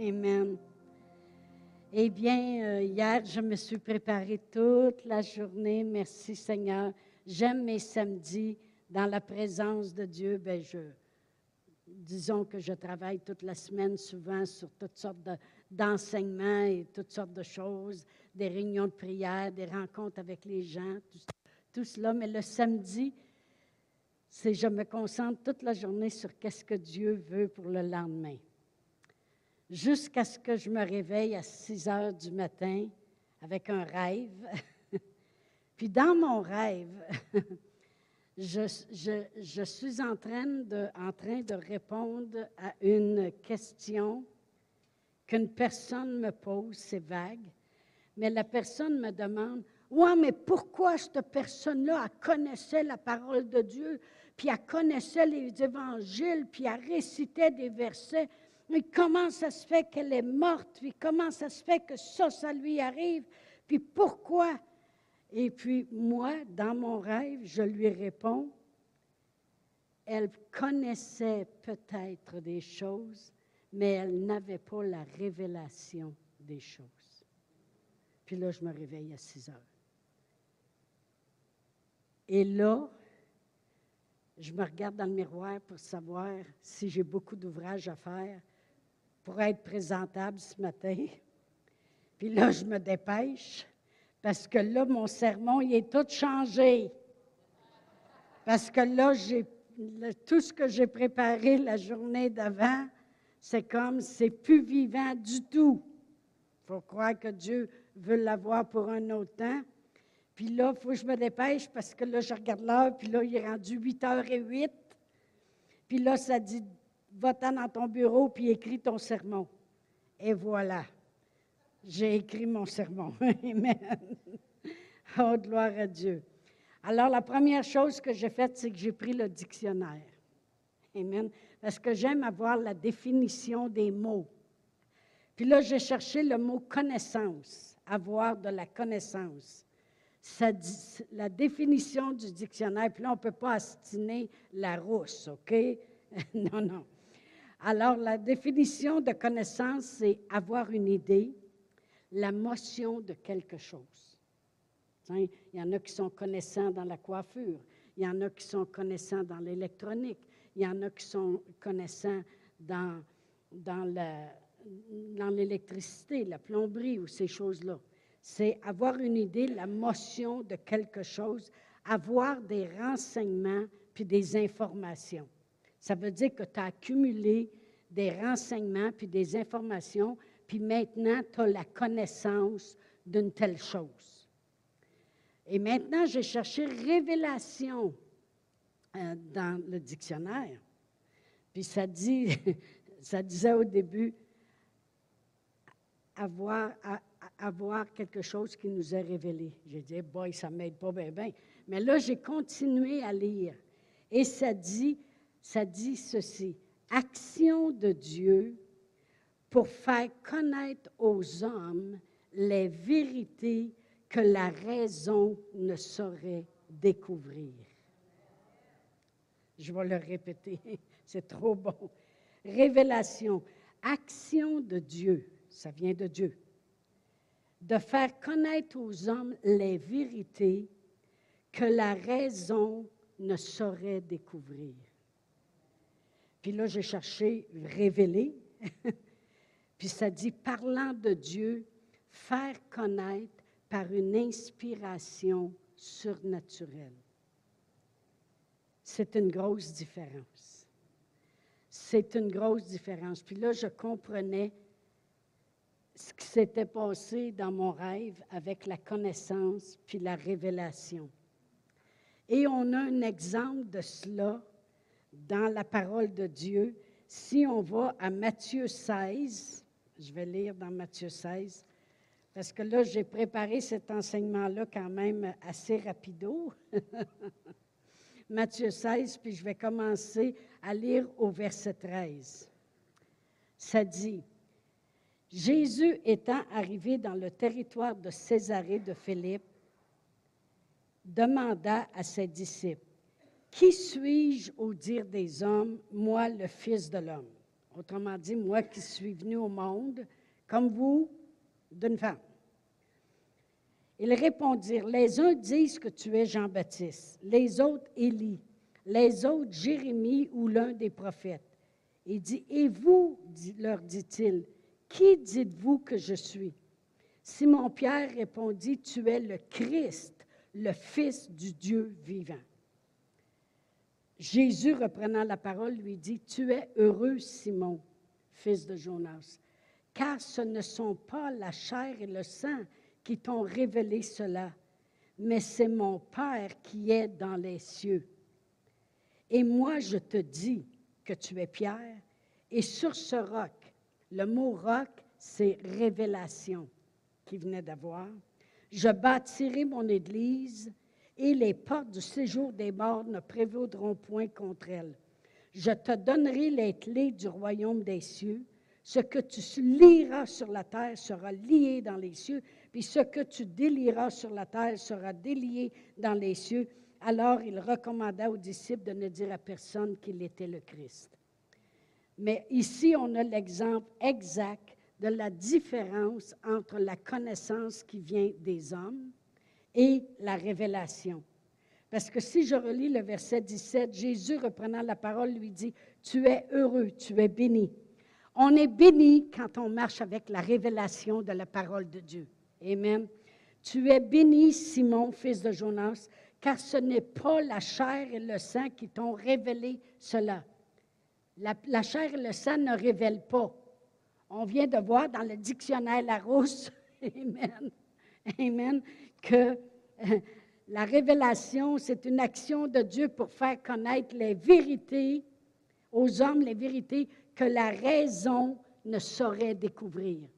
Amen. Eh bien, euh, hier, je me suis préparée toute la journée. Merci Seigneur. J'aime mes samedis dans la présence de Dieu. Ben, je, disons que je travaille toute la semaine souvent sur toutes sortes d'enseignements et toutes sortes de choses, des réunions de prière, des rencontres avec les gens, tout, tout cela. Mais le samedi, c'est je me concentre toute la journée sur qu'est-ce que Dieu veut pour le lendemain jusqu'à ce que je me réveille à 6 heures du matin avec un rêve. Puis dans mon rêve, je, suis en train, de, en train de répondre à une question qu'une personne me pose, c'est vague, mais la personne me demande, ouais, mais pourquoi cette personne-là, connaissait la parole de Dieu, puis elle connaissait les évangiles, puis elle récitait des versets, mais comment ça se fait qu'elle est morte? Puis comment ça se fait que ça, ça lui arrive? Puis pourquoi? Et puis moi, dans mon rêve, je lui réponds, elle connaissait peut-être des choses, mais elle n'avait pas la révélation des choses. Puis là, je me réveille à 6 heures. Et là, je me regarde dans le miroir pour savoir si j'ai beaucoup d'ouvrages à faire pour être présentable ce matin. Puis là, je me dépêche parce que là, mon sermon, il est tout changé. Parce que là, tout ce que j'ai préparé la journée d'avant, c'est comme, c'est plus vivant du tout. Il faut croire que Dieu veut l'avoir pour un autre temps. Puis là, il faut que je me dépêche parce que là, je regarde l'heure, puis là, il est rendu 8 h 08. Puis là, ça dit va-t'en dans ton bureau puis écris ton sermon. Et voilà, j'ai écrit mon sermon. Amen. Oh, gloire à Dieu. Alors, la première chose que j'ai faite, c'est que j'ai pris le dictionnaire. Amen. Parce que j'aime avoir la définition des mots. Puis là, j'ai cherché le mot connaissance, avoir de la connaissance. Ça dit, la définition du dictionnaire, puis là, on ne peut pas astiner la rousse, OK? non, non. Alors, la définition de connaissance, c'est avoir une idée, la motion de quelque chose. il y en a qui sont connaissants dans la coiffure, il y en a qui sont connaissants dans l'électronique, il y en a qui sont connaissants dans, dans, l'électricité, la plomberie ou ces choses-là. C'est avoir une idée, la motion de quelque chose, avoir des renseignements puis des informations. Ça veut dire que tu as accumulé des renseignements puis des informations, puis maintenant tu as la connaissance d'une telle chose. Et maintenant, j'ai cherché révélation euh, dans le dictionnaire. Puis ça dit, ça disait au début, avoir, quelque chose qui nous est révélé. J'ai dit, boy, ça m'aide pas bien, bien. Mais là, j'ai continué à lire. Et ça dit, ça dit ceci, action de Dieu pour faire connaître aux hommes les vérités que la raison ne saurait découvrir. Je vais le répéter, c'est trop bon. Révélation, action de Dieu, ça vient de Dieu, de faire connaître aux hommes les vérités que la raison ne saurait découvrir. Puis là, j'ai cherché révéler. Puis ça dit parlant de Dieu, faire connaître par une inspiration surnaturelle. C'est une grosse différence. C'est une grosse différence. Puis là, je comprenais ce qui s'était passé dans mon rêve avec la connaissance puis la révélation. Et on a un exemple de cela dans la parole de Dieu. Si on va à Matthieu 16, je vais lire dans Matthieu 16, parce que là, j'ai préparé cet enseignement-là quand même assez rapido. Matthieu 16, puis je vais commencer à lire au verset 13. Ça dit, Jésus étant arrivé dans le territoire de Césarée de Philippe, demanda à ses disciples, qui suis-je au dire des hommes, moi le Fils de l'homme? Autrement dit, moi qui suis venu au monde, comme vous, d'une femme. Ils répondirent, les uns disent que tu es Jean-Baptiste, les autres Élie, les autres Jérémie ou l'un des prophètes. Il dit, et vous, leur dit-il, qui dites-vous que je suis? Simon-Pierre répondit, tu es le Christ, le Fils du Dieu vivant. Jésus, reprenant la parole, lui dit, Tu es heureux, Simon, fils de Jonas, car ce ne sont pas la chair et le sang qui t'ont révélé cela, mais c'est mon Père qui est dans les cieux. Et moi, je te dis que tu es Pierre, et sur ce roc, le mot roc, c'est révélation qui venait d'avoir, je bâtirai mon Église et les portes du séjour des morts ne prévaudront point contre elle. Je te donnerai les clés du royaume des cieux. Ce que tu liras sur la terre sera lié dans les cieux, puis ce que tu délieras sur la terre sera délié dans les cieux. Alors il recommanda aux disciples de ne dire à personne qu'il était le Christ. Mais ici, on a l'exemple exact de la différence entre la connaissance qui vient des hommes et la révélation. Parce que si je relis le verset 17, Jésus, reprenant la parole, lui dit, Tu es heureux, tu es béni. On est béni quand on marche avec la révélation de la parole de Dieu. Amen. Tu es béni, Simon, fils de Jonas, car ce n'est pas la chair et le sang qui t'ont révélé cela. La, chair et le sang ne révèlent pas. On vient de voir dans le dictionnaire Larousse, Amen, Amen, que la révélation, c'est une action de Dieu pour faire connaître les vérités aux hommes, les vérités que la raison ne saurait découvrir.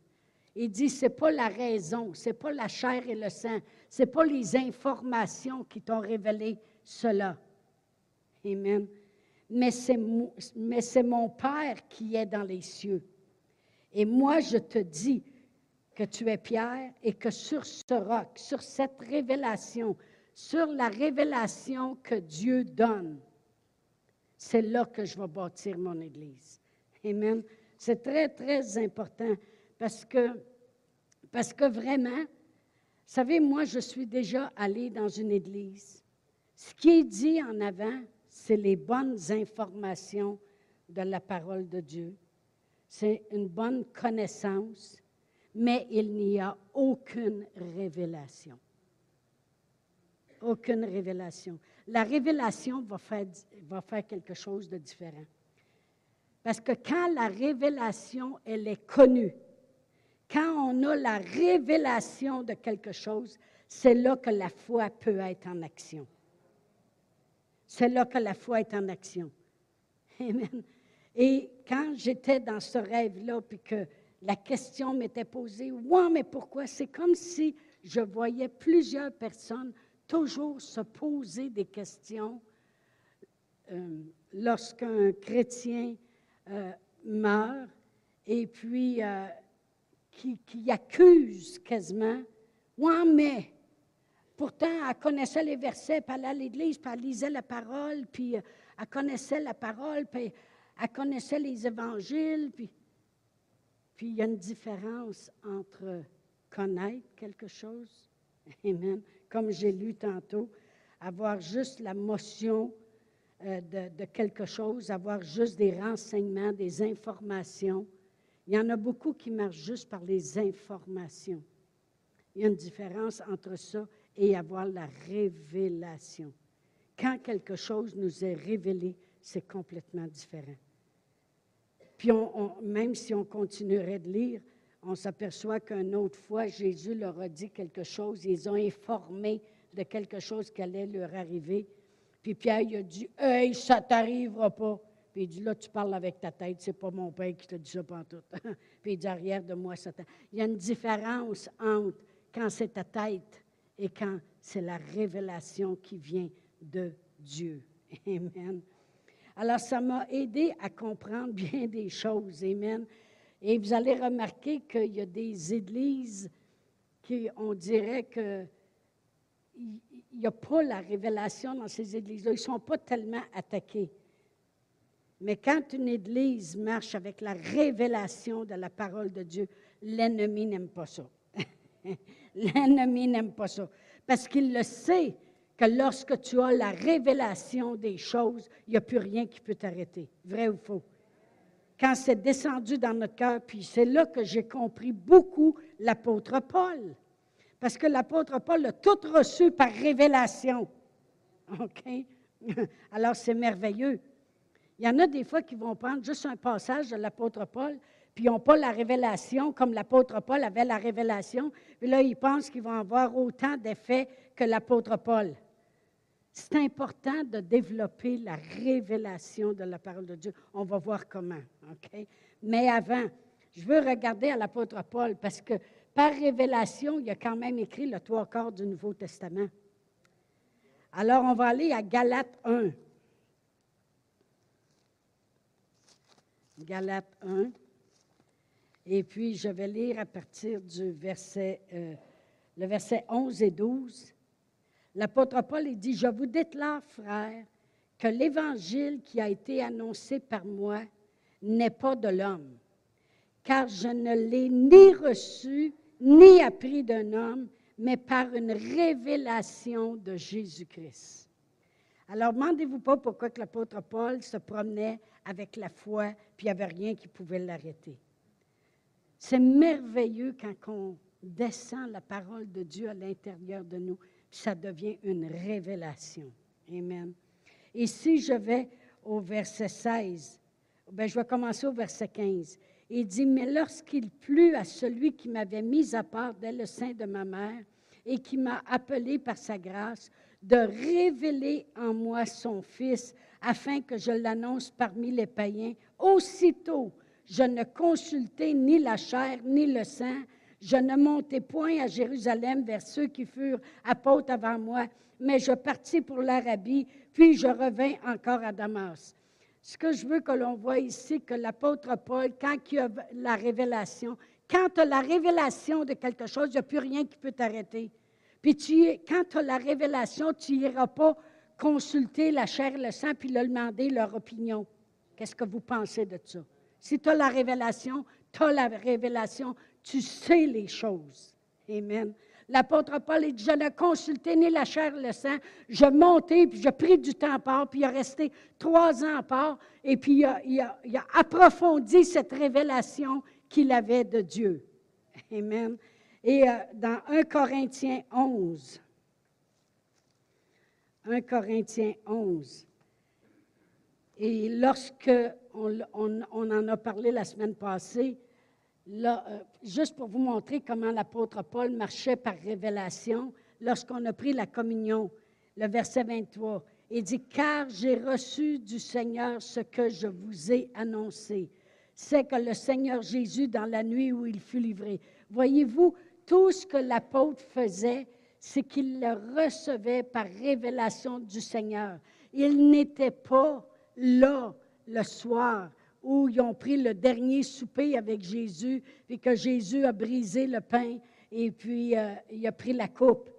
Il dit, ce n'est pas la raison, ce n'est pas la chair et le sang, ce n'est pas les informations qui t'ont révélé cela. Amen. C'est, mais c'est mon Père qui est dans les cieux. Et moi, je te dis, que tu es Pierre et que sur ce roc, sur cette révélation, sur la révélation que Dieu donne, c'est là que je vais bâtir mon Église. Amen. C'est très, très important parce que, parce que vraiment, vous savez, moi, je suis déjà allée dans une Église. Ce qui est dit en avant, c'est les bonnes informations de la parole de Dieu. C'est une bonne connaissance mais il n'y a aucune révélation. Aucune révélation. La révélation va faire, va faire quelque chose de différent. Parce que quand la révélation, elle est connue, quand on a la révélation de quelque chose, c'est là que la foi peut être en action. C'est là que la foi est en action. Amen. Et quand j'étais dans ce rêve-là, puis que la question m'était posée, ouais, mais pourquoi? C'est comme si je voyais plusieurs personnes toujours se poser des questions euh, lorsqu'un chrétien euh, meurt et puis euh, qui, accuse quasiment, ouais, mais pourtant elle connaissait les versets, puis elle à l'église, puis elle lisait la parole, puis elle connaissait la parole, puis elle connaissait les évangiles, puis puis il y a une différence entre connaître quelque chose, Amen, comme j'ai lu tantôt, avoir juste la motion euh, de, de, quelque chose, avoir juste des renseignements, des informations. Il y en a beaucoup qui marchent juste par les informations. Il y a une différence entre ça et avoir la révélation. Quand quelque chose nous est révélé, c'est complètement différent. Puis même si on continuerait de lire, on s'aperçoit qu'une autre fois, Jésus leur a dit quelque chose, ils ont informé de quelque chose qui allait leur arriver. Puis Pierre, il a dit Hey, ça t'arrivera pas. Puis il dit Là, tu parles avec ta tête, c'est pas mon père qui te dit ça tout. Puis il dit Arrière de moi, Satan. Il y a une différence entre quand c'est ta tête et quand c'est la révélation qui vient de Dieu. Amen. Alors, ça m'a aidé à comprendre bien des choses. Amen. Et vous allez remarquer qu'il y a des églises qui, on dirait que il n'y a pas la révélation dans ces églises-là. Ils ne sont pas tellement attaqués. Mais quand une Église marche avec la révélation de la parole de Dieu, l'ennemi n'aime pas ça. l'ennemi n'aime pas ça. Parce qu'il le sait que lorsque tu as la révélation des choses, il n'y a plus rien qui peut t'arrêter. Vrai ou faux? Quand c'est descendu dans notre cœur, puis c'est là que j'ai compris beaucoup l'apôtre Paul. Parce que l'apôtre Paul a tout reçu par révélation. OK? Alors c'est merveilleux. Il y en a des fois qui vont prendre juste un passage de l'apôtre Paul, puis ils n'ont pas la révélation comme l'apôtre Paul avait la révélation. Puis là, ils pensent qu'ils vont avoir autant d'effets que l'apôtre Paul. C'est important de développer la révélation de la parole de Dieu. On va voir comment. OK? Mais avant, je veux regarder à l'apôtre Paul parce que par révélation, il a quand même écrit le trois quarts du Nouveau Testament. Alors, on va aller à Galates 1. Galates 1. Et puis, je vais lire à partir du verset, euh, le verset 11 et 12. L'apôtre Paul dit, je vous déclare, frères, que l'évangile qui a été annoncé par moi n'est pas de l'homme, car je ne l'ai ni reçu ni appris d'un homme, mais par une révélation de Jésus-Christ. Alors, demandez-vous pas pourquoi l'apôtre Paul se promenait avec la foi, puis il n'y avait rien qui pouvait l'arrêter. C'est merveilleux quand on descend la parole de Dieu à l'intérieur de nous ça devient une révélation. Amen. Et si je vais au verset 16, ben, je vais commencer au verset 15. Il dit, mais lorsqu'il plut à celui qui m'avait mis à part dès le sein de ma mère et qui m'a appelé par sa grâce, de révéler en moi son Fils, afin que je l'annonce parmi les païens, aussitôt je ne consultai ni la chair ni le sang, je ne montai point à Jérusalem vers ceux qui furent apôtres avant moi, mais je partis pour l'Arabie, puis je revins encore à Damas. Ce que je veux que l'on voit ici, que l'apôtre Paul, quand il a la révélation, quand tu as la révélation de quelque chose, il n'y a plus rien qui peut t'arrêter. Puis tu, quand tu as la révélation, tu n'iras pas consulter la chair et le sang puis leur demander leur opinion. Qu'est-ce que vous pensez de ça? Si tu as la révélation, tu as la révélation, tu sais les choses. Amen. L'apôtre Paul dit, je ne consultais ni la chair ni le sang. Je montais, puis je pris du temps à part, puis il a resté trois ans à part, et puis il a, approfondi cette révélation qu'il avait de Dieu. Amen. Et euh, dans 1 Corinthiens 11, 1 Corinthiens 11, et lorsque on en a parlé la semaine passée, Euh, juste pour vous montrer comment l'apôtre Paul marchait par révélation, lorsqu'on a pris la communion, le verset 23, il dit, car j'ai reçu du Seigneur ce que je vous ai annoncé. C'est que le Seigneur Jésus, dans la nuit où il fut livré, voyez-vous, tout ce que l'apôtre faisait, c'est qu'il le recevait par révélation du Seigneur. Il n'était pas là le soir où ils ont pris le dernier souper avec Jésus, et que Jésus a brisé le pain et puis euh, il a pris la coupe.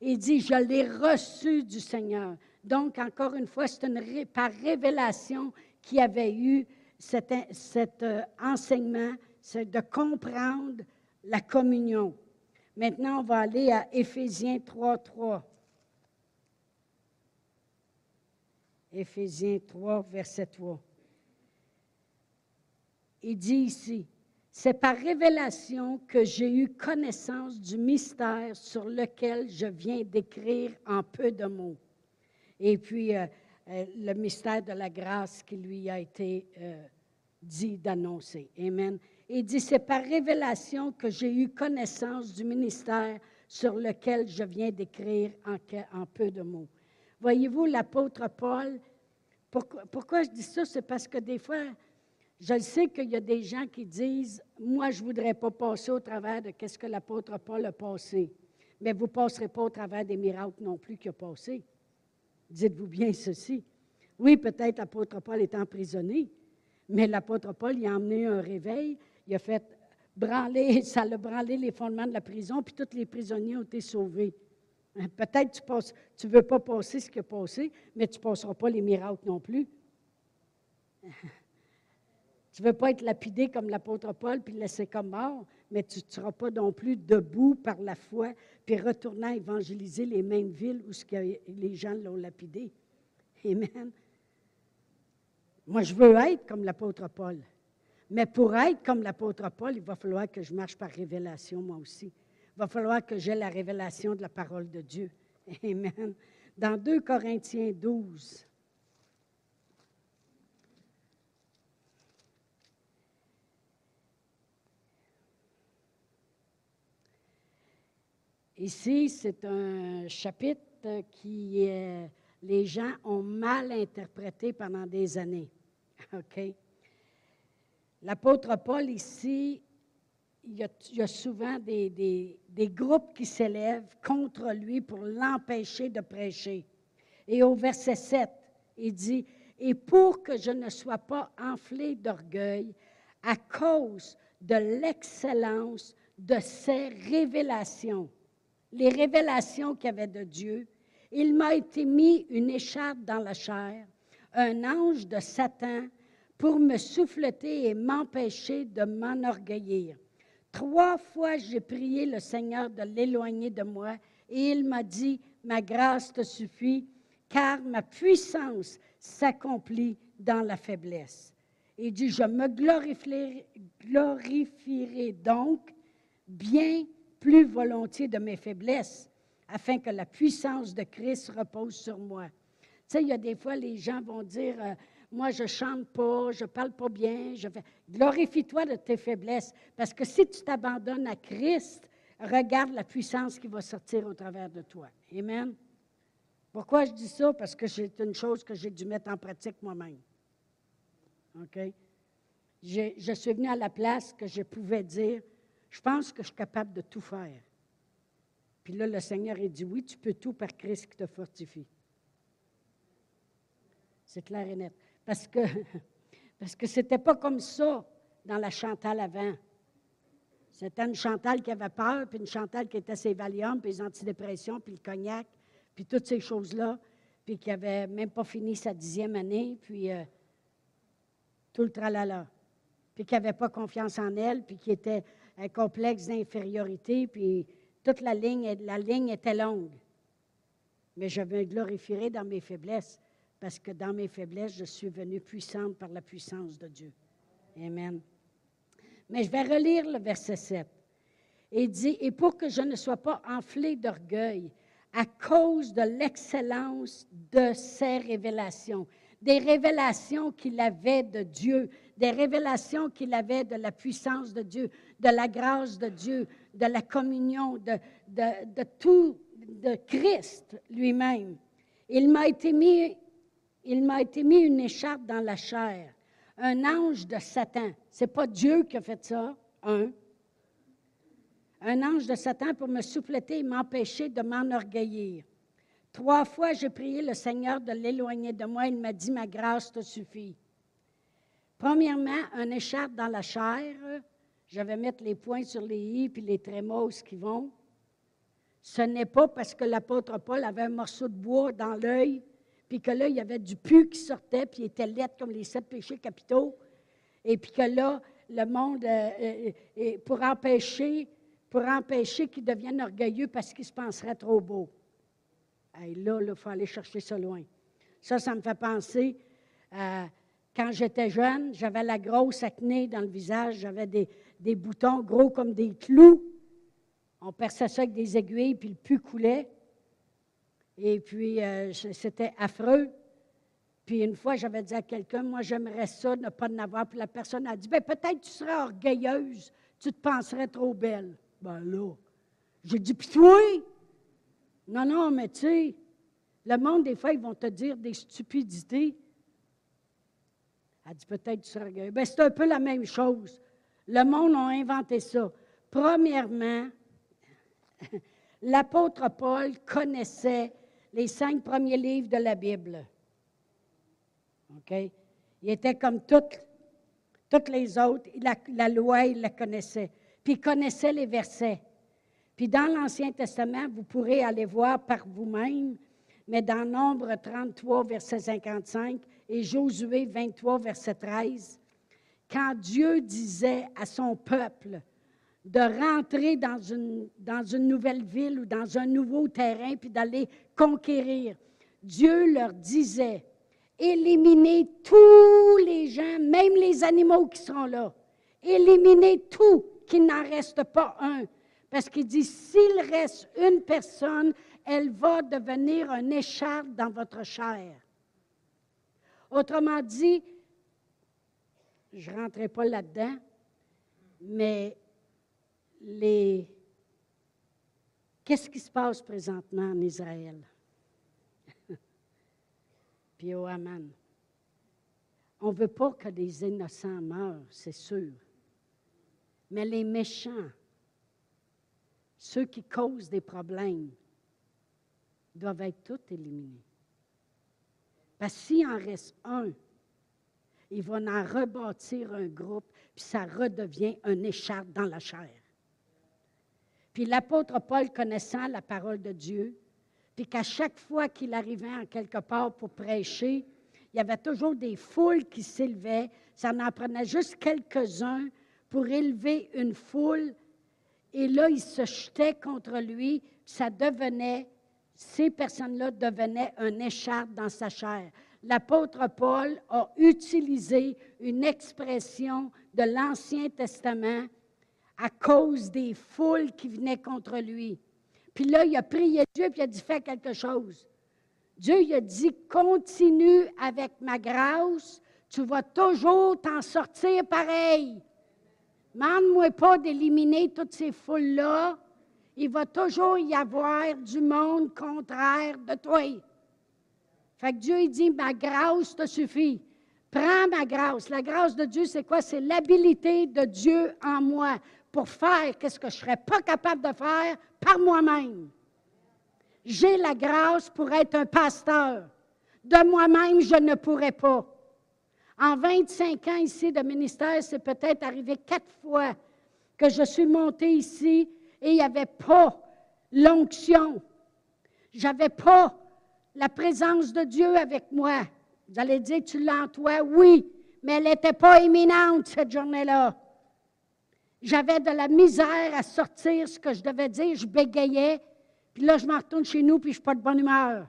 Il dit, je l'ai reçu du Seigneur. Donc, encore une fois, c'est par révélation qu'il avait eu cet, euh, enseignement, c'est de comprendre la communion. Maintenant, on va aller à Éphésiens 3, 3. Éphésiens 3, verset 3 il dit ici, c'est par révélation que j'ai eu connaissance du mystère sur lequel je viens d'écrire en peu de mots. Et puis, euh, euh, le mystère de la grâce qui lui a été euh, dit d'annoncer. Amen. Il dit, c'est par révélation que j'ai eu connaissance du ministère sur lequel je viens d'écrire en, peu de mots. Voyez-vous, l'apôtre Paul, pourquoi je dis ça? C'est parce que des fois, je sais qu'il y a des gens qui disent Moi, je ne voudrais pas passer au travers de ce que l'apôtre Paul a passé. Mais vous ne passerez pas au travers des miracles non plus qu'il a passé. Dites-vous bien ceci. Oui, peut-être l'apôtre Paul est emprisonné, mais l'apôtre Paul, il a emmené un réveil, il a fait branler, ça a branlé les fondements de la prison, puis tous les prisonniers ont été sauvés. Hein, peut-être tu ne veux pas passer ce qui a passé, mais tu ne passeras pas les miracles non plus. Tu ne veux pas être lapidé comme l'apôtre Paul puis laisser comme mort, mais tu ne seras pas non plus debout par la foi puis retournant évangéliser les mêmes villes où ce les gens l'ont lapidé. Amen. Moi, je veux être comme l'apôtre Paul. Mais pour être comme l'apôtre Paul, il va falloir que je marche par révélation, moi aussi. Il va falloir que j'ai la révélation de la parole de Dieu. Amen. Dans 2 Corinthiens 12, Ici, c'est un chapitre qui les gens ont mal interprété pendant des années. OK? L'apôtre Paul, ici, il y a, souvent des, des, groupes qui s'élèvent contre lui pour l'empêcher de prêcher. Et au verset 7, il dit, Et pour que je ne sois pas enflé d'orgueil à cause de l'excellence de ses révélations, les révélations qu'il y avait de Dieu, il m'a été mis une écharpe dans la chair, un ange de Satan pour me souffleter et m'empêcher de m'enorgueillir. Trois fois, j'ai prié le Seigneur de l'éloigner de moi et il m'a dit, ma grâce te suffit, car ma puissance s'accomplit dans la faiblesse. Il dit, je me glorifierai, glorifierai donc bien plus volontiers de mes faiblesses, afin que la puissance de Christ repose sur moi. Tu sais, il y a des fois, les gens vont dire, euh, moi, je chante pas, je parle pas bien, je. Glorifie-toi de tes faiblesses, parce que si tu t'abandonnes à Christ, regarde la puissance qui va sortir au travers de toi. Amen. Pourquoi je dis ça? Parce que c'est une chose que j'ai dû mettre en pratique moi-même. OK? je suis venu à la place que je pouvais dire, je pense que je suis capable de tout faire. Puis là, le Seigneur a dit, oui, tu peux tout par Christ qui te fortifie. C'est clair et net. Parce que parce que c'était pas comme ça dans la Chantal avant. C'était une Chantal qui avait peur, puis une Chantal qui était ses Valium, puis les antidépressions, puis le cognac, puis toutes ces choses-là, puis qui avait même pas fini sa dixième année, puis euh, tout le tralala. Puis qui n'avait pas confiance en elle, puis qui était un complexe d'infériorité, puis toute la ligne, la ligne était longue. Mais je me glorifierai dans mes faiblesses, parce que dans mes faiblesses, je suis venue puissante par la puissance de Dieu. Amen. Mais je vais relire le verset 7. Il dit, et pour que je ne sois pas enflé d'orgueil à cause de l'excellence de ses révélations, des révélations qu'il avait de Dieu, des révélations qu'il avait de la puissance de Dieu, de la grâce de Dieu, de la communion, de, de, tout, de Christ lui-même. Il m'a été mis, il m'a été mis une écharpe dans la chair, un ange de Satan. C'est pas Dieu qui a fait ça, un. Un ange de Satan pour me souffleter et m'empêcher de m'enorgueillir. Trois fois, j'ai prié le Seigneur de l'éloigner de moi. Il m'a dit, ma grâce te suffit. Premièrement, un écharpe dans la chair. Je vais mettre les points sur les i puis les trémos qui vont. Ce n'est pas parce que l'apôtre Paul avait un morceau de bois dans l'œil, puis que là, il y avait du pu qui sortait, puis il était laid comme les sept péchés capitaux, et puis que là, le monde, euh, euh, euh, pour empêcher, pour empêcher qu'il devienne orgueilleux parce qu'il se penserait trop beau. Et là, il faut aller chercher ça loin. Ça, ça me fait penser à quand j'étais jeune, j'avais la grosse acné dans le visage, j'avais des, boutons gros comme des clous. On perçait ça avec des aiguilles, puis le pu coulait. Et puis, euh, c'était affreux. Puis une fois, j'avais dit à quelqu'un, moi, j'aimerais ça, ne pas en avoir. Puis la personne a dit, ben peut-être tu serais orgueilleuse, tu te penserais trop belle. Ben là, j'ai dit, puis toi? Non, non, mais tu sais, le monde, des fois, ils vont te dire des stupidités. Elle dit peut-être tu seras ben, c'est un peu la même chose. Le monde a inventé ça. Premièrement, l'apôtre Paul connaissait les cinq premiers livres de la Bible. OK? Il était comme toutes, toutes les autres. La, la loi, il la connaissait. Puis il connaissait les versets. Puis dans l'Ancien Testament, vous pourrez aller voir par vous-même Mais dans Nombre 33, verset 55 et Josué 23, verset 13, quand Dieu disait à son peuple de rentrer dans une, dans une nouvelle ville ou dans un nouveau terrain, puis d'aller conquérir, Dieu leur disait, éliminez tous les gens, même les animaux qui sont là. Éliminez tout, qu'il n'en reste pas un. Parce qu'il dit, s'il reste une personne, elle va devenir un écharpe dans votre chair. Autrement dit, je ne rentrerai pas là-dedans, mais les... qu'est-ce qui se passe présentement en Israël? Puis au Haman. On ne veut pas que des innocents meurent, c'est sûr. Mais les méchants, ceux qui causent des problèmes, doivent être tous éliminés. Parce s'il en reste un, il va en rebâtir un groupe, puis ça redevient un écharpe dans la chair. Puis l'apôtre Paul, connaissant la parole de Dieu, puis qu'à chaque fois qu'il arrivait en quelque part pour prêcher, il y avait toujours des foules qui s'élevaient. Ça en prenait juste quelques-uns pour élever une foule. Et là, ils se jetaient contre lui. Ça devenait ces personnes-là devenaient un écharpe dans sa chair. L'apôtre Paul a utilisé une expression de l'Ancien Testament à cause des foules qui venaient contre lui. Puis là, il a prié Dieu, puis il a dit, fais quelque chose. Dieu il a dit, continue avec ma grâce, tu vas toujours t'en sortir pareil. Mande-moi pas d'éliminer toutes ces foules-là, il va toujours y avoir du monde contraire de toi. Fait que Dieu, il dit, ma grâce te suffit. Prends ma grâce. La grâce de Dieu, c'est quoi? C'est l'habilité de Dieu en moi pour faire ce que je ne serais pas capable de faire par moi-même. J'ai la grâce pour être un pasteur. De moi-même, je ne pourrais pas. En 25 ans ici de ministère, c'est peut-être arrivé quatre fois que je suis montée ici et il n'y avait pas l'onction. J'avais pas la présence de Dieu avec moi. Vous allez dire, tu l'as en toi? Oui, mais elle n'était pas éminente cette journée-là. J'avais de la misère à sortir ce que je devais dire, je bégayais, puis là, je m'en retourne chez nous, puis je suis pas de bonne humeur.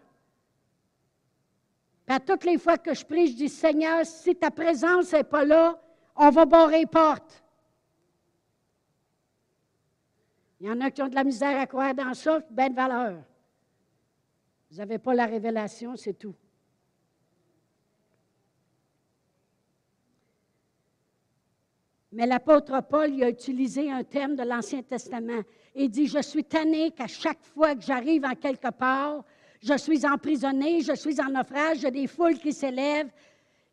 Puis à toutes les fois que je prie, je dis, Seigneur, si ta présence n'est pas là, on va barrer les portes. Il y en a qui ont de la misère à croire dans ça, belle valeur. Vous n'avez pas la révélation, c'est tout. Mais l'apôtre Paul il a utilisé un terme de l'Ancien Testament. Il dit, je suis tanné qu'à chaque fois que j'arrive en quelque part, je suis emprisonné, je suis en naufrage, j'ai des foules qui s'élèvent.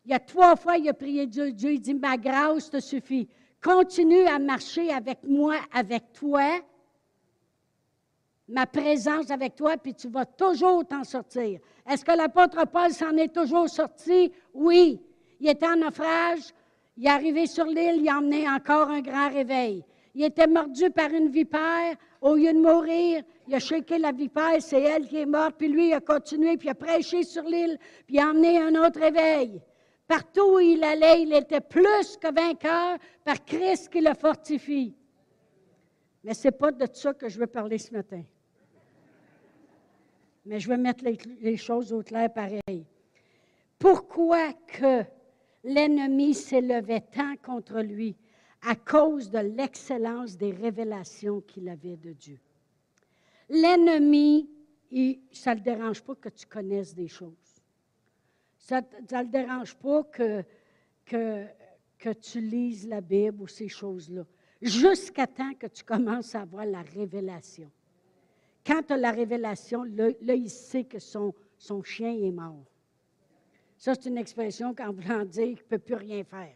Il y a trois fois, il a prié Dieu, Dieu, il dit, ma grâce te suffit. Continue à marcher avec moi, avec toi, ma présence avec toi, puis tu vas toujours t'en sortir. Est-ce que l'apôtre Paul s'en est toujours sorti? Oui. Il était en naufrage, il est arrivé sur l'île, il a emmené encore un grand réveil. Il était mordu par une vipère. Au lieu de mourir, il a shaké la vipère, c'est elle qui est morte, puis lui, il a continué, puis il a prêché sur l'île, puis il a emmené un autre réveil. Partout où il allait, il était plus que vainqueur par Christ qui le fortifie. Mais ce n'est pas de ça que je veux parler ce matin mais je vais mettre les, choses au clair pareil. Pourquoi que l'ennemi s'élevait tant contre lui? À cause de l'excellence des révélations qu'il avait de Dieu? L'ennemi, ça ne le dérange pas que tu connaisses des choses. Ça ne le dérange pas que, que, que tu lises la Bible ou ces choses-là. Jusqu'à temps que tu commences à avoir la révélation. Quand tu as la révélation, là, il sait que son, son chien est mort. Ça, c'est une expression qu'en voulant dire qu'il ne peut plus rien faire.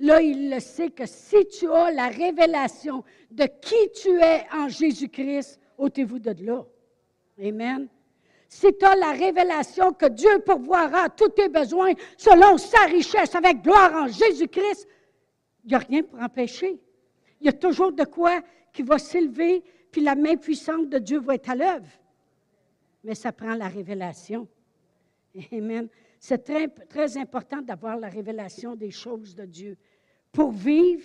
Là, il le sait que si tu as la révélation de qui tu es en Jésus-Christ, ôtez-vous de là. Amen. Si tu as la révélation que Dieu pourvoira tous tes besoins selon sa richesse avec gloire en Jésus-Christ, il n'y a rien pour empêcher. Il y a toujours de quoi qui va s'élever puis la main puissante de Dieu va être à l'œuvre. mais ça prend la révélation. Amen. C'est très, important d'avoir la révélation des choses de Dieu pour vivre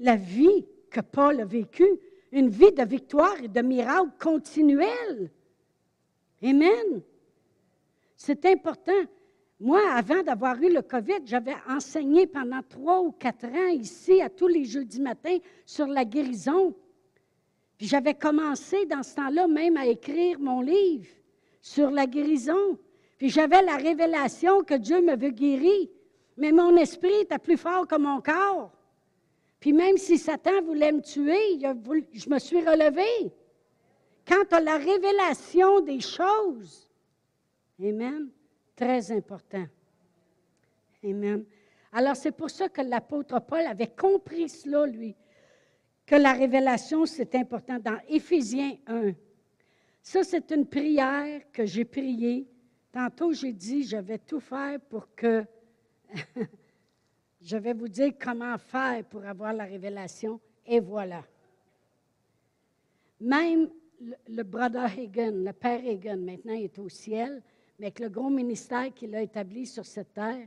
la vie que Paul a vécue, une vie de victoire et de miracle continuel. Amen. C'est important. Moi, avant d'avoir eu le COVID, j'avais enseigné pendant trois ou quatre ans ici, à tous les jeudis matins, sur la guérison. Puis j'avais commencé dans ce temps-là même à écrire mon livre sur la guérison. Puis j'avais la révélation que Dieu me veut guérir. Mais mon esprit était plus fort que mon corps. Puis même si Satan voulait me tuer, je me suis relevée. Quand tu as la révélation des choses, Amen, très important. Amen. Alors c'est pour ça que l'apôtre Paul avait compris cela, lui, que la révélation, c'est important. Dans Éphésiens 1, ça c'est une prière que j'ai priée. Tantôt j'ai dit, je vais tout faire pour que Je vais vous dire comment faire pour avoir la révélation, et voilà. Même le, brother Hagen, le père Hagen, maintenant est au ciel, mais avec le gros ministère qu'il a établi sur cette terre,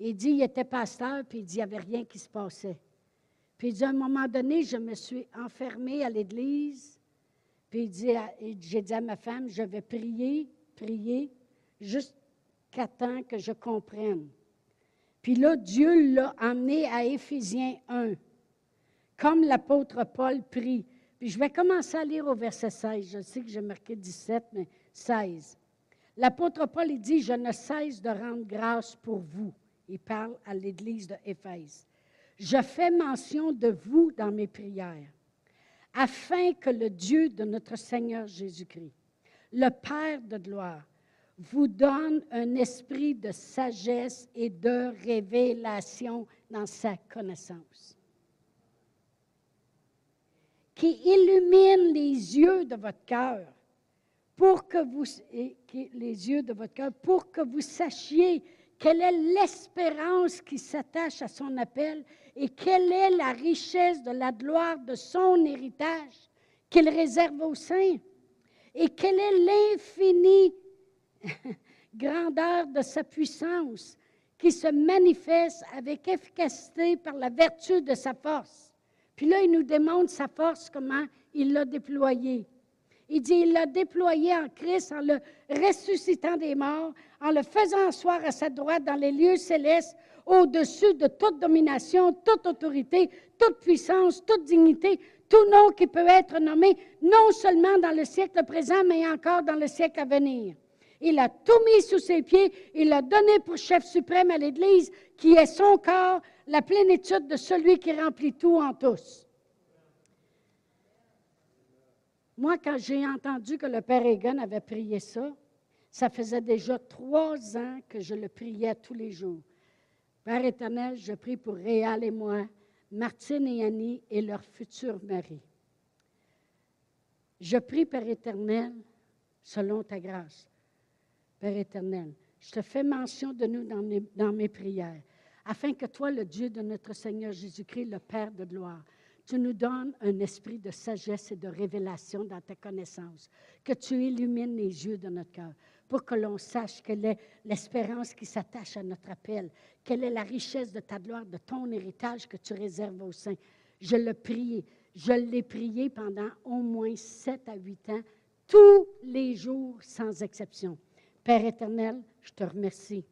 il dit, il était pasteur, puis il dit, il n'y avait rien qui se passait. Puis il dit, à un moment donné, je me suis enfermée à l'église, puis j'ai dit à ma femme, je vais prier, prier, jusqu'à temps que je comprenne. Puis là, Dieu l'a emmené à Éphésiens 1, comme l'apôtre Paul prie. Puis je vais commencer à lire au verset 16. Je sais que j'ai marqué 17, mais 16. L'apôtre Paul dit, je ne cesse de rendre grâce pour vous. Il parle à l'église de Éphèse. Je fais mention de vous dans mes prières, afin que le Dieu de notre Seigneur Jésus-Christ, le Père de gloire, vous donne un esprit de sagesse et de révélation dans sa connaissance, qui illumine les yeux de votre cœur pour que vous les yeux de votre cœur pour que vous sachiez quelle est l'espérance qui s'attache à son appel et quelle est la richesse de la gloire de son héritage qu'il réserve aux saints et quel est l'infini grandeur de sa puissance qui se manifeste avec efficacité par la vertu de sa force. Puis là, il nous démontre sa force, comment il l'a déployée. Il dit, il l'a déployé en Christ en le ressuscitant des morts, en le faisant asseoir à sa droite dans les lieux célestes, au-dessus de toute domination, toute autorité, toute puissance, toute dignité, tout nom qui peut être nommé, non seulement dans le siècle présent, mais encore dans le siècle à venir. Il a tout mis sous ses pieds. Il l'a donné pour chef suprême à l'Église, qui est son corps, la plénitude de celui qui remplit tout en tous. Moi, quand j'ai entendu que le Père Egan avait prié ça, ça faisait déjà trois ans que je le priais tous les jours. Père éternel, je prie pour Réal et moi, Martine et Annie et leur futur mari. Je prie, Père éternel, selon ta grâce, Père éternel, je te fais mention de nous dans mes, prières, afin que toi, le Dieu de notre Seigneur Jésus-Christ, le Père de gloire, tu nous donnes un esprit de sagesse et de révélation dans ta connaissance, que tu illumines les yeux de notre cœur pour que l'on sache quelle est l'espérance qui s'attache à notre appel, quelle est la richesse de ta gloire, de ton héritage que tu réserves aux saints. Je le prie, je l'ai prié pendant au moins sept à huit ans, tous les jours sans exception. Père éternel, je te remercie.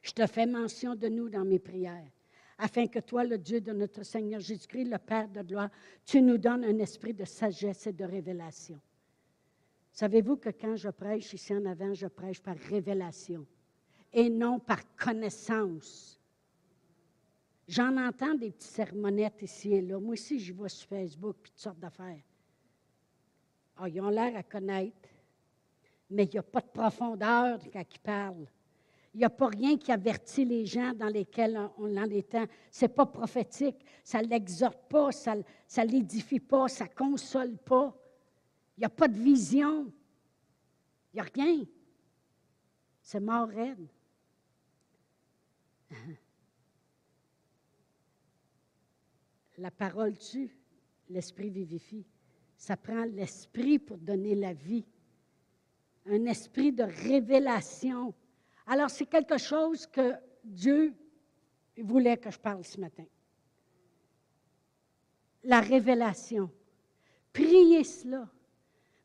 Je te fais mention de nous dans mes prières, afin que toi, le Dieu de notre Seigneur Jésus-Christ, le Père de gloire, tu nous donnes un esprit de sagesse et de révélation. Savez-vous que quand je prêche ici en avant, je prêche par révélation et non par connaissance? J'en entends des petites sermonnettes ici et là. Moi aussi, je vois sur Facebook, toutes sortes d'affaires. Ah, ils ont l'air à connaître mais il n'y a pas de profondeur quand il parle. Il n'y a pas rien qui avertit les gens dans lesquels on, en est Ce n'est pas prophétique. Ça ne l'exhorte pas, ça ne l'édifie pas, ça ne console pas. Il n'y a pas de vision. Il n'y a rien. C'est mort raide. La parole tue, l'esprit vivifie. Ça prend l'esprit pour donner la vie. un esprit de révélation. Alors, c'est quelque chose que Dieu voulait que je parle ce matin. La révélation. Priez cela.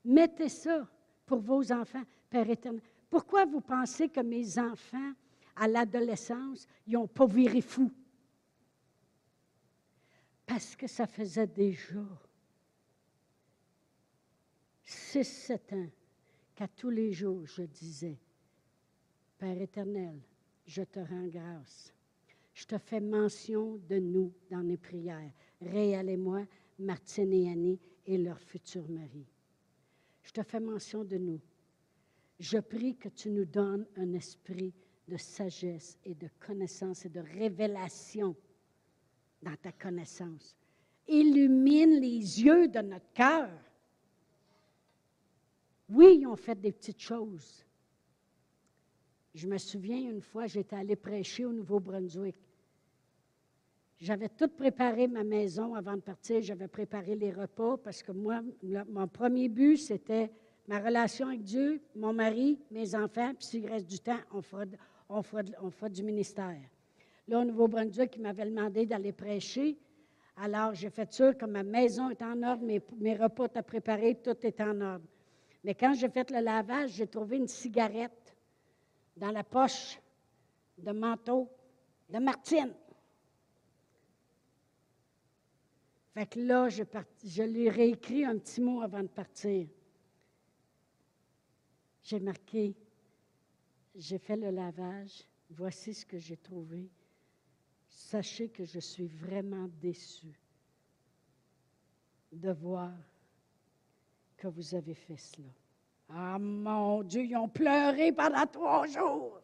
Mettez ça pour vos enfants, Père éternel. Pourquoi vous pensez que mes enfants, à l'adolescence, ils n'ont pas viré fou? Parce que ça faisait déjà 6-7 ans qu'à tous les jours, je disais, Père éternel, je te rends grâce. Je te fais mention de nous dans mes prières. Réal et moi, Martine et Annie et leur futur mari. Je te fais mention de nous. Je prie que tu nous donnes un esprit de sagesse et de connaissance et de révélation dans ta connaissance. Illumine les yeux de notre cœur. Oui, ils ont fait des petites choses. Je me souviens une fois, j'étais allée prêcher au Nouveau-Brunswick. J'avais tout préparé ma maison avant de partir. J'avais préparé les repas parce que moi, mon premier but, c'était ma relation avec Dieu, mon mari, mes enfants, puis s'il reste du temps, on fera, du ministère. Là, au Nouveau-Brunswick, il m'avait demandé d'aller prêcher. Alors, j'ai fait sûr que ma maison est en ordre, mes, mes repas étaient préparés, tout est en ordre. Mais quand j'ai fait le lavage, j'ai trouvé une cigarette dans la poche de manteau de Martine. Fait que là, je, lui ai réécrit un petit mot avant de partir. J'ai marqué, j'ai fait le lavage, voici ce que j'ai trouvé. Sachez que je suis vraiment déçue de voir que vous avez fait cela. Ah mon Dieu, ils ont pleuré pendant trois jours.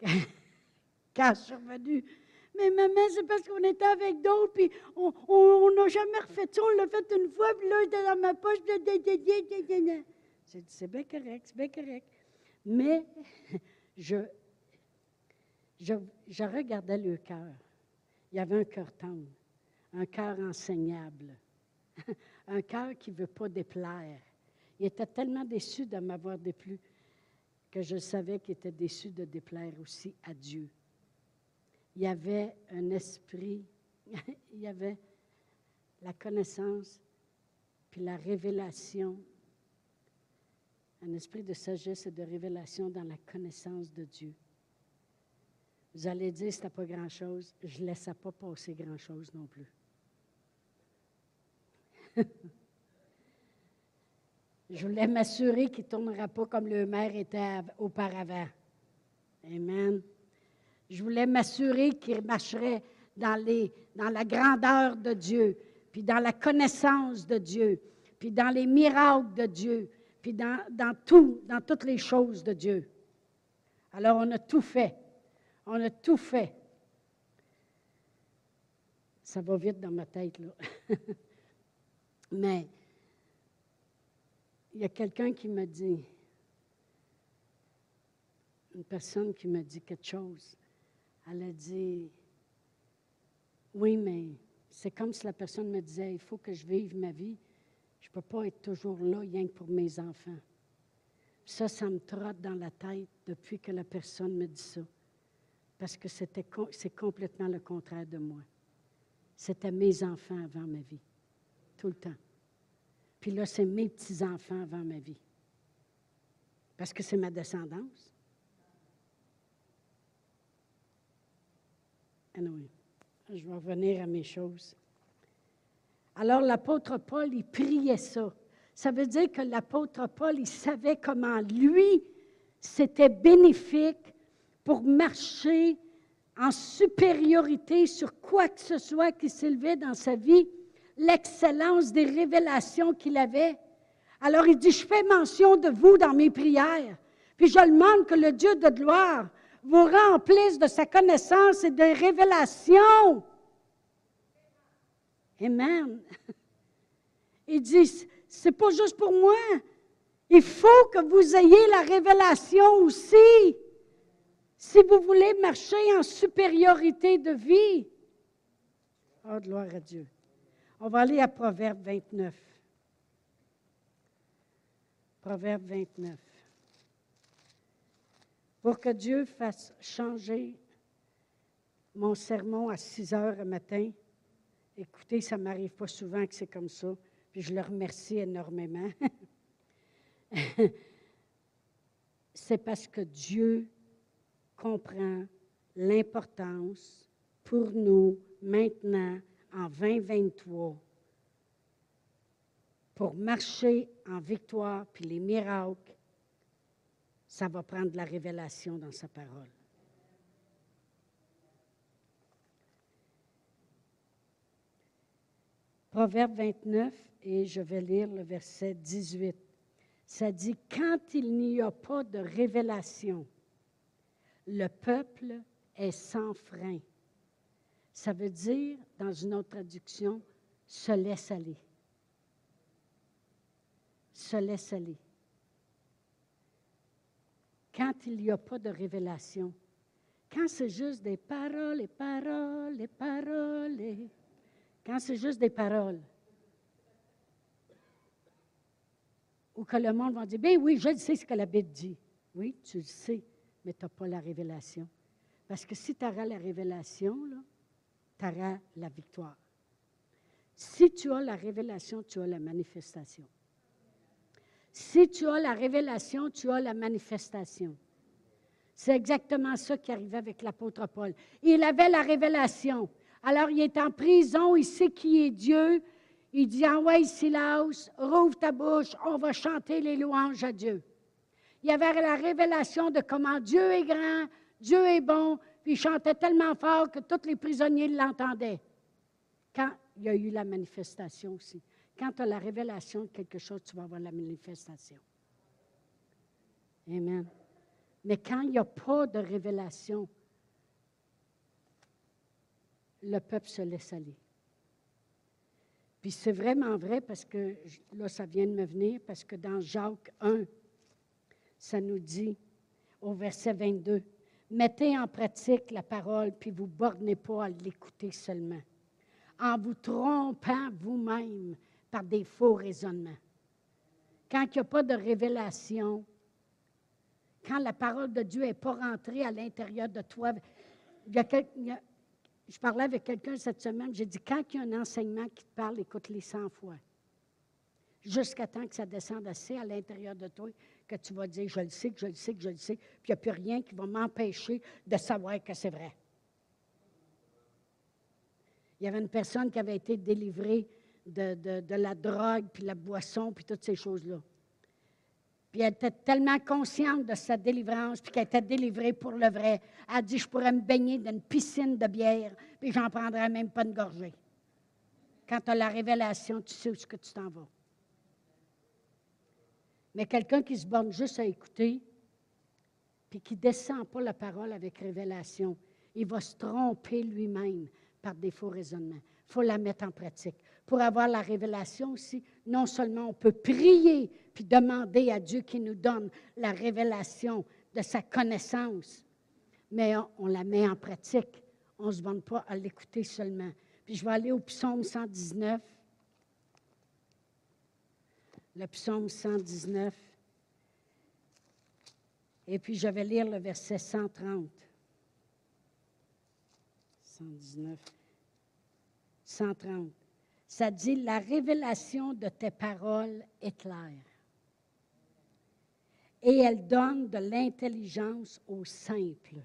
Quand je suis revenue, mais maman, c'est parce qu'on était avec d'autres, puis on n'a jamais refait ça. On l'a fait une fois, puis là, était dans ma poche. J'ai dit, c'est bien correct, c'est bien correct. Mais je, je, je regardais le cœur. Il y avait un cœur tendre, un cœur enseignable, un cœur qui ne veut pas déplaire. Il était tellement déçu de m'avoir déplu que je savais qu'il était déçu de déplaire aussi à Dieu il y avait un esprit, il y avait la connaissance, puis la révélation, un esprit de sagesse et de révélation dans la connaissance de Dieu. Vous allez dire, c'était pas grand-chose. Je ne laissais pas passer grand-chose non plus. Je voulais m'assurer qu'il ne tournera pas comme le maire était auparavant. Amen. Je voulais m'assurer qu'il marcherait dans, la grandeur de Dieu, puis dans la connaissance de Dieu, puis dans les miracles de Dieu, puis dans, dans tout, dans toutes les choses de Dieu. Alors on a tout fait. On a tout fait. Ça va vite dans ma tête, là. Mais il y a quelqu'un qui me dit, une personne qui me dit quelque chose. Elle a dit, oui, mais c'est comme si la personne me disait, il faut que je vive ma vie. Je ne peux pas être toujours là, rien que pour mes enfants. Ça, ça me trotte dans la tête depuis que la personne me dit ça. Parce que c'était, c'est complètement le contraire de moi. C'était mes enfants avant ma vie, tout le temps. Puis là, c'est mes petits-enfants avant ma vie. Parce que c'est ma descendance. Je vais revenir à mes choses. Alors, l'apôtre Paul, il priait ça. Ça veut dire que l'apôtre Paul, il savait comment lui, c'était bénéfique pour marcher en supériorité sur quoi que ce soit qui s'élevait dans sa vie, l'excellence des révélations qu'il avait. Alors il dit, je fais mention de vous dans mes prières, puis je demande que le Dieu de gloire vous remplisse de sa connaissance et de révélation. Amen. Il dit, c'est pas juste pour moi. Il faut que vous ayez la révélation aussi. Si vous voulez marcher en supériorité de vie. Oh, gloire à Dieu. On va aller à Proverbe 29. Proverbe 29. Pour que Dieu fasse changer mon sermon à 6 heures le matin, écoutez, ça ne m'arrive pas souvent que c'est comme ça, puis je le remercie énormément. c'est parce que Dieu comprend l'importance pour nous maintenant en 2023 pour marcher en victoire, puis les miracles, ça va prendre la révélation dans sa parole. Proverbe 29, et je vais lire le verset 18. Ça dit, quand il n'y a pas de révélation, le peuple est sans frein. Ça veut dire, dans une autre traduction, se laisse aller. Se laisse aller. Quand il n'y a pas de révélation, quand c'est juste des paroles, et paroles, et paroles, quand c'est juste des paroles, ou que le monde va dire, ben oui, je sais ce que la Bible dit. Oui, tu le sais, mais tu n'as pas la révélation. Parce que si tu auras la révélation, tu auras la victoire. Si tu as la révélation, tu as la manifestation. Si tu as la révélation, tu as la manifestation. C'est exactement ça qui arrivait avec l'apôtre Paul. Il avait la révélation. Alors, il est en prison, il sait qui est Dieu. Il dit Envoie Silas, rouvre ta bouche, on va chanter les louanges à Dieu. Il y avait la révélation de comment Dieu est grand, Dieu est bon, puis il chantait tellement fort que tous les prisonniers l'entendaient. Quand il y a eu la manifestation aussi. Quand tu as la révélation de quelque chose, tu vas avoir la manifestation. Amen. Mais quand il n'y a pas de révélation, le peuple se laisse aller. Puis c'est vraiment vrai parce que là, ça vient de me venir, parce que dans Jacques 1, ça nous dit au verset 22, Mettez en pratique la parole, puis vous bornez pas à l'écouter seulement, en vous trompant vous-même par des faux raisonnements. Quand il n'y a pas de révélation, quand la parole de Dieu n'est pas rentrée à l'intérieur de toi, je parlais avec quelqu'un cette semaine, j'ai dit, quand il y a un enseignement qui te parle, écoute-les 100 fois. Jusqu'à temps que ça descende assez à l'intérieur de toi que tu vas dire, je le sais, que je le sais, que je le sais, puis il n'y a plus rien qui va m'empêcher de savoir que c'est vrai. Il y avait une personne qui avait été délivrée de, de, la drogue, puis la boisson, puis toutes ces choses-là. Puis elle était tellement consciente de sa délivrance, puis qu'elle était délivrée pour le vrai. Elle a dit, je pourrais me baigner dans une piscine de bière, puis j'en prendrais même pas une gorgée. Quand tu as la révélation, tu sais où ce que tu t'en vas. Mais quelqu'un qui se borne juste à écouter, puis qui ne descend pas la parole avec révélation, il va se tromper lui-même par des faux raisonnements. Il faut la mettre en pratique. Pour avoir la révélation aussi, non seulement on peut prier puis demander à Dieu qu'il nous donne la révélation de sa connaissance, mais on, la met en pratique. On ne se bande pas à l'écouter seulement. Puis je vais aller au psaume 119. Le psaume 119. Et puis je vais lire le verset 130. 119. 130. Ça dit, la révélation de tes paroles est claire et elle donne de l'intelligence aux simples.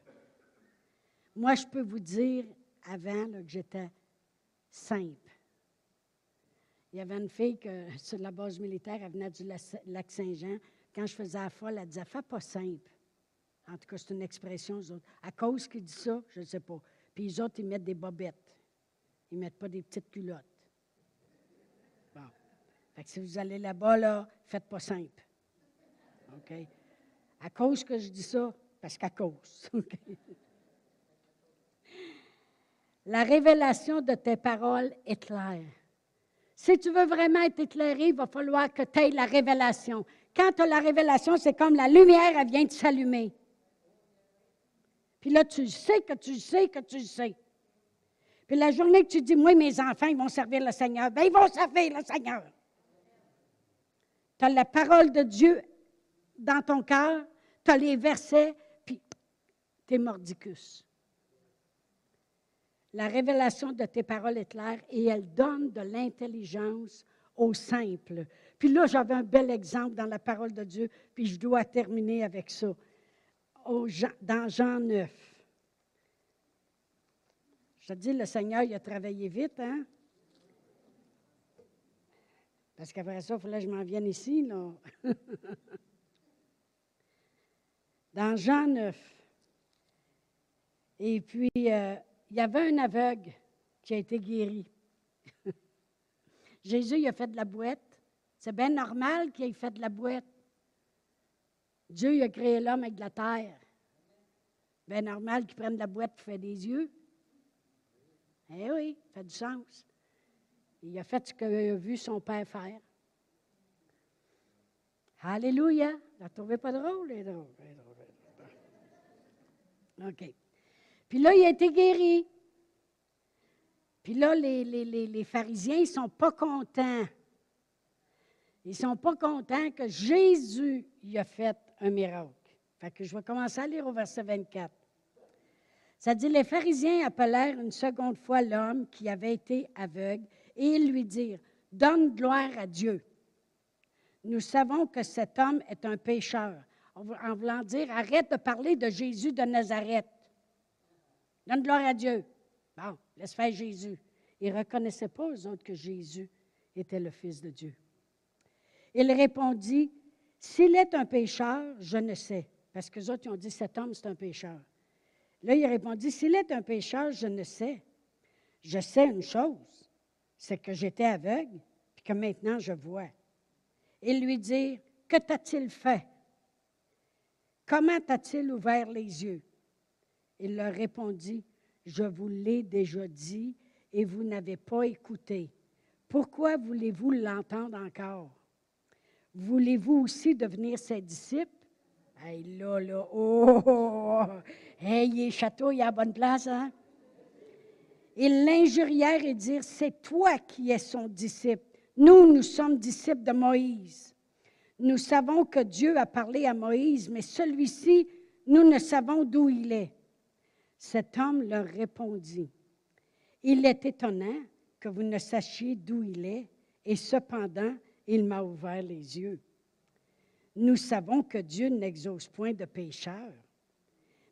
Moi, je peux vous dire, avant, que j'étais simple. Il y avait une fille que, sur la base militaire, elle venait du lac Saint-Jean. Quand je faisais la elle disait Fais pas simple. En tout cas, c'est une expression, aux autres. À cause qu'ils disent ça, je ne sais pas. Puis les autres, ils mettent des bobettes. Ils ne mettent pas des petites culottes. Bon. Fait que si vous allez là-bas, là, faites pas simple. OK? À cause que je dis ça, parce qu'à cause. La révélation de tes paroles est claire. Si tu veux vraiment être éclairé, il va falloir que tu aies la révélation. Quand tu as la révélation, c'est comme la lumière, elle vient de s'allumer. Puis là, tu sais que tu sais que tu sais. Puis la journée que tu dis, moi, mes enfants, ils vont servir le Seigneur, bien, ils vont servir le Seigneur. Tu as la parole de Dieu dans ton cœur, tu as les versets, puis tu es mordicus. La révélation de tes paroles est claire et elle donne de l'intelligence au simple. Puis là, j'avais un bel exemple dans la parole de Dieu, puis je dois terminer avec ça. dans Jean 9. Je te dis, le Seigneur, il a travaillé vite, hein? Parce qu'après ça, il fallait que je m'en vienne ici, là. Dans Jean 9. Et puis, euh, il y avait un aveugle qui a été guéri. Jésus, il a fait de la boîte. C'est bien normal qu'il ait fait de la boîte. Dieu, il a créé l'homme avec de la terre. Bien normal qu'il prenne de la boîte pour faire des yeux. Eh oui, fait du sens. Il a fait ce qu'il a vu son père faire. Alléluia. Ne trouvez pas drôle? Il drôle, OK. Puis là, il a été guéri. Puis là, les, pharisiens, ils ne sont pas contents. Ils ne sont pas contents que Jésus y a fait un miracle. Fait que je vais commencer à lire au verset 24. Ça dit, les pharisiens appelèrent une seconde fois l'homme qui avait été aveugle et ils lui dirent, donne gloire à Dieu. Nous savons que cet homme est un pécheur. En voulant dire, arrête de parler de Jésus de Nazareth. Donne gloire à Dieu. Bon, laisse faire Jésus. Ils ne reconnaissaient pas aux autres que Jésus était le Fils de Dieu. Il répondit, S'il est un pécheur, je ne sais. Parce que les autres ont dit, cet homme, c'est un pécheur. Là, il répondit, S'il est un pécheur, je ne sais. Je sais une chose, c'est que j'étais aveugle, puis que maintenant je vois. Il lui dit, Que t'a-t-il fait? Comment t'a-t-il ouvert les yeux? Il leur répondit, Je vous l'ai déjà dit et vous n'avez pas écouté. Pourquoi voulez-vous l'entendre encore? Voulez-vous aussi devenir ses disciples? Hey, là, là, oh, oh, hey, il est château, il est à bonne place, hein? Ils l'injurièrent et dirent, c'est toi qui es son disciple. Nous, nous sommes disciples de Moïse. Nous savons que Dieu a parlé à Moïse, mais celui-ci, nous ne savons d'où il est. Cet homme leur répondit, Il est étonnant que vous ne sachiez d'où il est, et cependant, il m'a ouvert les yeux. Nous savons que Dieu n'exauce point de pécheurs,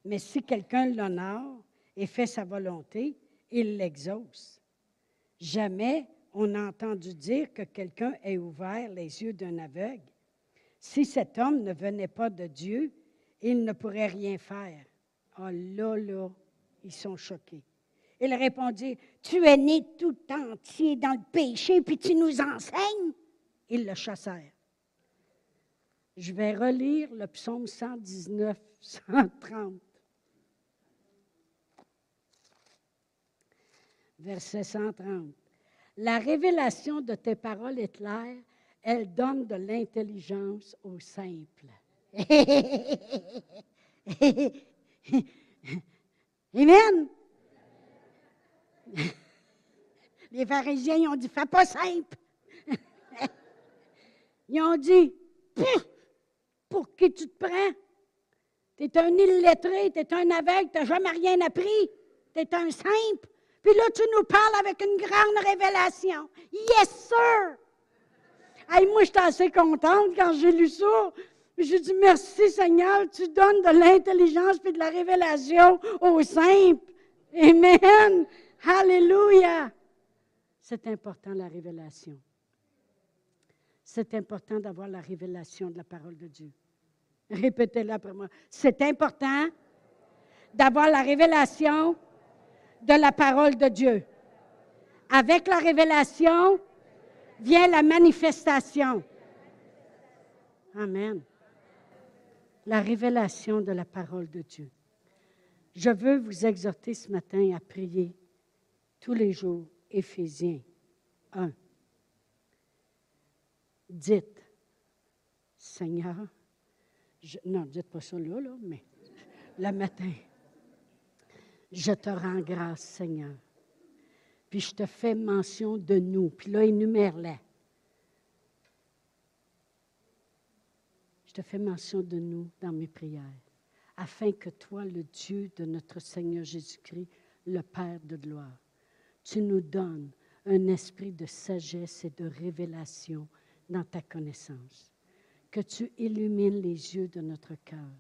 mais si quelqu'un l'honore et fait sa volonté, il l'exauce. Jamais on n'a entendu dire que quelqu'un ait ouvert les yeux d'un aveugle. Si cet homme ne venait pas de Dieu, il ne pourrait rien faire. Oh là, là, ils sont choqués. Il répondit, Tu es né tout entier dans le péché, puis tu nous enseignes. Ils le chassèrent. Je vais relire le psaume 119, 130. Verset 130. La révélation de tes paroles est claire, elle donne de l'intelligence aux simples. Amen. Les pharisiens, ont dit, fais pas simple. Ils ont dit, pour qui tu te prends? Tu un illettré, tu un aveugle, tu n'as jamais rien appris. Tu un simple. Puis là, tu nous parles avec une grande révélation. Yes, sir! Hey, moi, j'étais assez contente quand j'ai lu ça. J'ai dit, merci Seigneur, tu donnes de l'intelligence et de la révélation aux simples. Amen. Alléluia. C'est important la révélation. C'est important d'avoir la révélation de la parole de Dieu. Répétez-le après moi. C'est important d'avoir la révélation de la parole de Dieu. Avec la révélation vient la manifestation. Amen la révélation de la parole de Dieu. Je veux vous exhorter ce matin à prier tous les jours. Éphésiens 1. Dites, Seigneur, non, dites pas ça là, là, mais le matin, je te rends grâce, Seigneur. Puis je te fais mention de nous. Puis là, énumère-les. Te fais mention de nous dans mes prières, afin que toi, le Dieu de notre Seigneur Jésus-Christ, le Père de gloire, tu nous donnes un esprit de sagesse et de révélation dans ta connaissance. Que tu illumines les yeux de notre cœur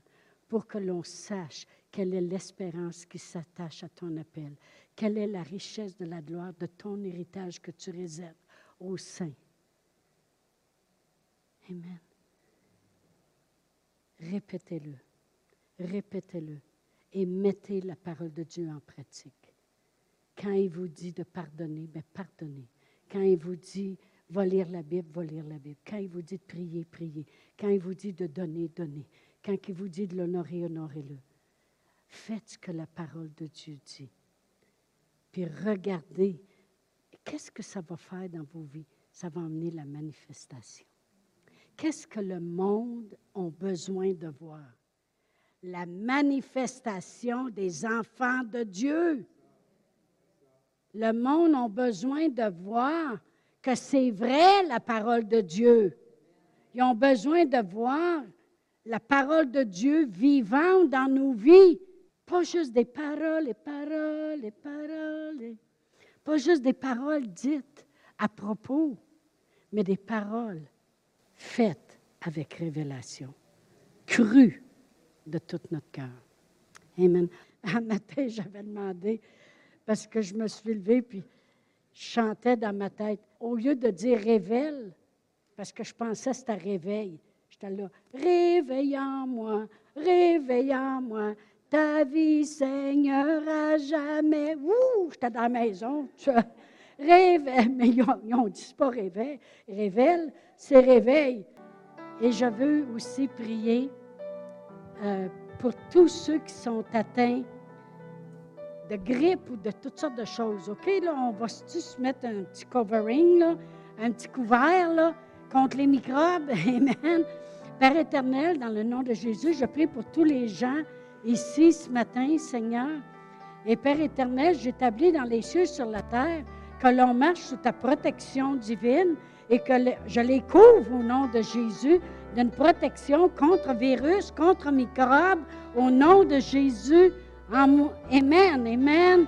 pour que l'on sache quelle est l'espérance qui s'attache à ton appel, quelle est la richesse de la gloire de ton héritage que tu réserves aux saints. Amen. Répétez-le, répétez-le et mettez la parole de Dieu en pratique. Quand il vous dit de pardonner, bien pardonnez. Quand il vous dit va lire la Bible, va lire la Bible. Quand il vous dit de prier, priez. Quand il vous dit de donner, donnez. Quand il vous dit de l'honorer, honorez-le. Faites ce que la parole de Dieu dit. Puis regardez, qu'est-ce que ça va faire dans vos vies? Ça va emmener la manifestation. Qu'est-ce que le monde a besoin de voir? La manifestation des enfants de Dieu. Le monde a besoin de voir que c'est vrai la parole de Dieu. Ils ont besoin de voir la parole de Dieu vivante dans nos vies. Pas juste des paroles et paroles et paroles. pas juste des paroles dites à propos, mais des paroles faites avec révélation, crues de tout notre cœur. Amen. Un matin, j'avais demandé, parce que je me suis levée, puis je chantais dans ma tête, au lieu de dire révèle, parce que je pensais que c'était réveil, j'étais là, réveille moi réveille moi ta vie, Seigneur, à jamais. Ouh, j'étais dans la maison. Réveille, mais ils ont, dit, pas réveil. Révèle, c'est réveil. Et je veux aussi prier euh, pour tous ceux qui sont atteints de grippe ou de toutes sortes de choses. OK, là, on va se mettre un petit covering, un petit couvert là, contre les microbes. Amen. Père éternel, dans le nom de Jésus, je prie pour tous les gens ici ce matin, Seigneur. Et Père éternel, j'établis dans les cieux sur la terre que l'on marche sous ta protection divine et que je les couvre au nom de Jésus d'une protection contre virus, contre microbes, au nom de Jésus. Amen, amen.